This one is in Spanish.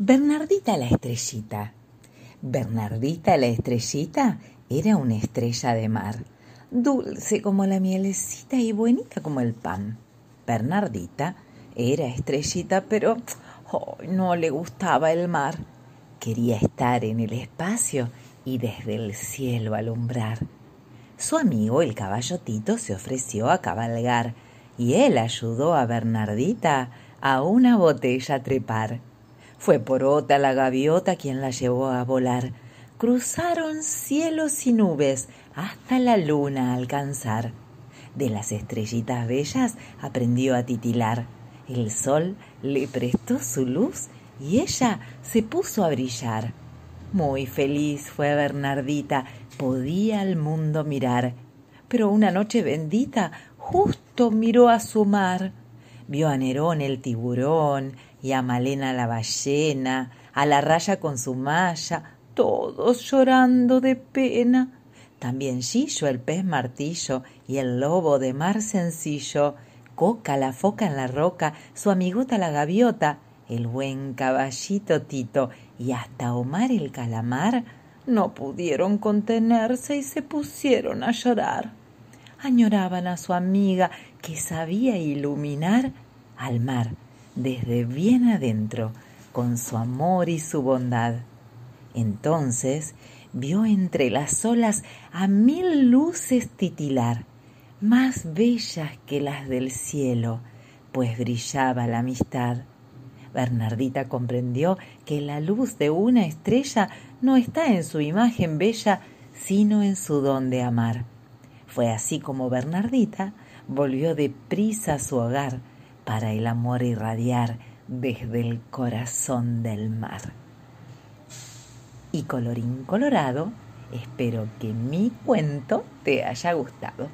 Bernardita la estrellita. Bernardita la estrellita era una estrella de mar, dulce como la mielecita y bonita como el pan. Bernardita era estrellita, pero no le gustaba el mar. Quería estar en el espacio y desde el cielo alumbrar. Su amigo el caballotito se ofreció a cabalgar y él ayudó a Bernardita a una botella trepar. Fue Porota la gaviota quien la llevó a volar. Cruzaron cielos y nubes hasta la luna alcanzar. De las estrellitas bellas aprendió a titilar. El sol le prestó su luz y ella se puso a brillar. Muy feliz fue Bernardita, podía al mundo mirar. Pero una noche bendita justo miró a su mar. Vio a Nerón el tiburón, y a Malena la ballena, a la raya con su malla, todos llorando de pena. También Gillo el pez martillo y el lobo de mar sencillo, Coca la foca en la roca, su amigota la gaviota, el buen caballito Tito y hasta Omar el calamar no pudieron contenerse y se pusieron a llorar. Añoraban a su amiga que sabía iluminar al mar desde bien adentro, con su amor y su bondad. Entonces vio entre las olas a mil luces titilar, más bellas que las del cielo, pues brillaba la amistad. Bernardita comprendió que la luz de una estrella no está en su imagen bella, sino en su don de amar. Fue así como Bernardita volvió deprisa a su hogar, para el amor irradiar desde el corazón del mar. Y colorín colorado, espero que mi cuento te haya gustado.